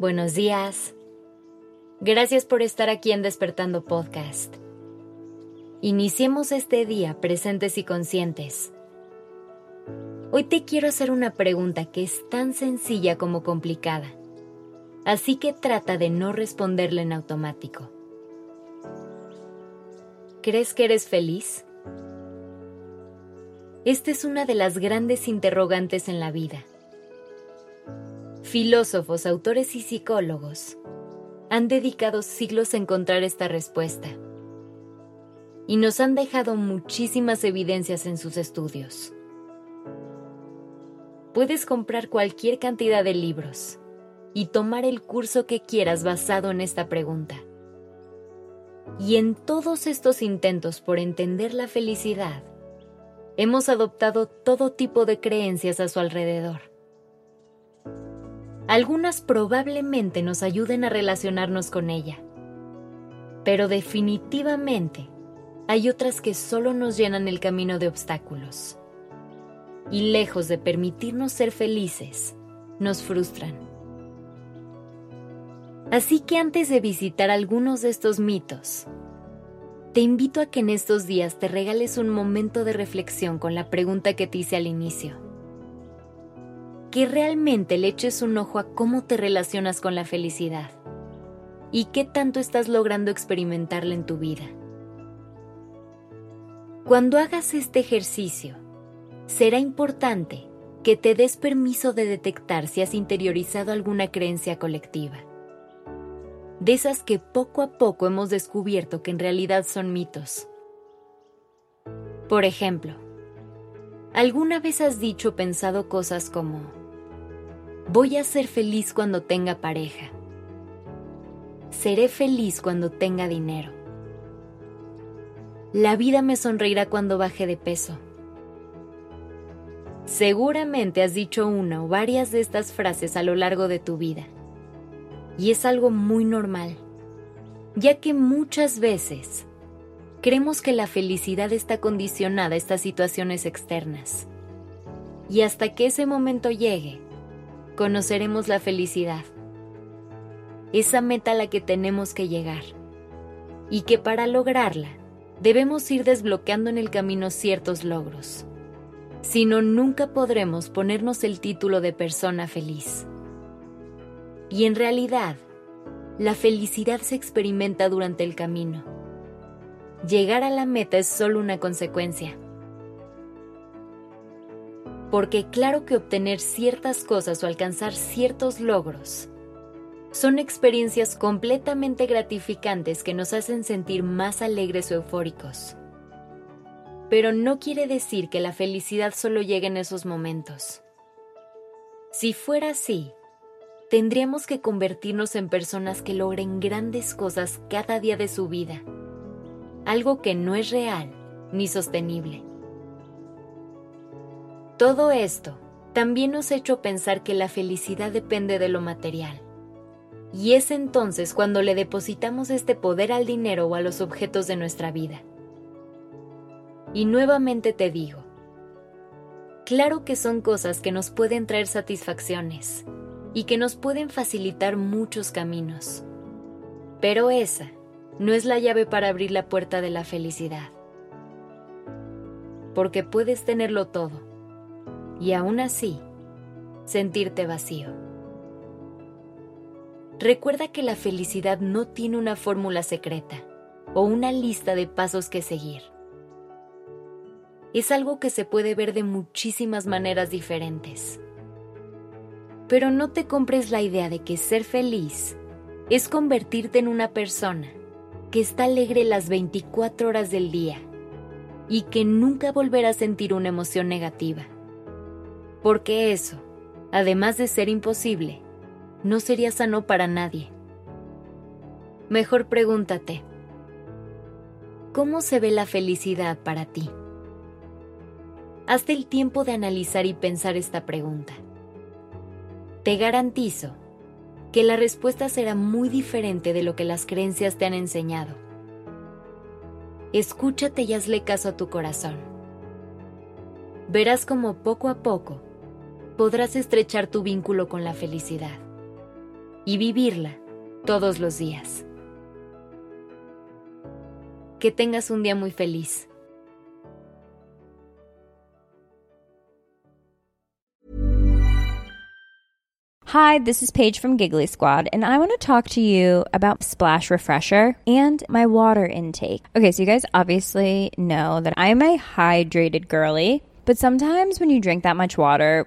buenos días. Gracias por estar aquí en Despertando Podcast. Iniciemos este día presentes y conscientes. Hoy te quiero hacer una pregunta que es tan sencilla como complicada, así que trata de no responderla en automático. ¿Crees que eres feliz? Esta es una de las grandes interrogantes en la vida. Filósofos, autores y psicólogos han dedicado siglos a encontrar esta respuesta y nos han dejado muchísimas evidencias en sus estudios. Puedes comprar cualquier cantidad de libros y tomar el curso que quieras basado en esta pregunta. Y en todos estos intentos por entender la felicidad, hemos adoptado todo tipo de creencias a su alrededor. Algunas probablemente nos ayuden a relacionarnos con ella, pero definitivamente hay otras que solo nos llenan el camino de obstáculos. Y lejos de permitirnos ser felices, nos frustran. Así que antes de visitar algunos de estos mitos, te invito a que en estos días te regales un momento de reflexión con la pregunta que te hice al inicio que realmente le eches un ojo a cómo te relacionas con la felicidad y qué tanto estás logrando experimentarla en tu vida. Cuando hagas este ejercicio, será importante que te des permiso de detectar si has interiorizado alguna creencia colectiva. De esas que poco a poco hemos descubierto que en realidad son mitos. Por ejemplo, ¿alguna vez has dicho o pensado cosas como, Voy a ser feliz cuando tenga pareja. Seré feliz cuando tenga dinero. La vida me sonreirá cuando baje de peso. Seguramente has dicho una o varias de estas frases a lo largo de tu vida. Y es algo muy normal, ya que muchas veces creemos que la felicidad está condicionada a estas situaciones externas. Y hasta que ese momento llegue, conoceremos la felicidad, esa meta a la que tenemos que llegar, y que para lograrla debemos ir desbloqueando en el camino ciertos logros. Si no, nunca podremos ponernos el título de persona feliz. Y en realidad, la felicidad se experimenta durante el camino. Llegar a la meta es solo una consecuencia porque claro que obtener ciertas cosas o alcanzar ciertos logros son experiencias completamente gratificantes que nos hacen sentir más alegres o eufóricos. Pero no quiere decir que la felicidad solo llegue en esos momentos. Si fuera así, tendríamos que convertirnos en personas que logren grandes cosas cada día de su vida, algo que no es real ni sostenible. Todo esto también nos ha hecho pensar que la felicidad depende de lo material. Y es entonces cuando le depositamos este poder al dinero o a los objetos de nuestra vida. Y nuevamente te digo, claro que son cosas que nos pueden traer satisfacciones y que nos pueden facilitar muchos caminos. Pero esa no es la llave para abrir la puerta de la felicidad. Porque puedes tenerlo todo y aún así sentirte vacío. Recuerda que la felicidad no tiene una fórmula secreta o una lista de pasos que seguir. Es algo que se puede ver de muchísimas maneras diferentes. Pero no te compres la idea de que ser feliz es convertirte en una persona que está alegre las 24 horas del día y que nunca volverá a sentir una emoción negativa porque eso, además de ser imposible, no sería sano para nadie. Mejor pregúntate, ¿cómo se ve la felicidad para ti? Hazte el tiempo de analizar y pensar esta pregunta. Te garantizo que la respuesta será muy diferente de lo que las creencias te han enseñado. Escúchate y hazle caso a tu corazón. Verás como poco a poco podrás estrechar tu vínculo con la felicidad. y vivirla todos los días. Que tengas un día muy feliz. Hi, this is Paige from Giggly Squad, and I want to talk to you about Splash Refresher and my water intake. Okay, so you guys obviously know that I'm a hydrated girly, but sometimes when you drink that much water,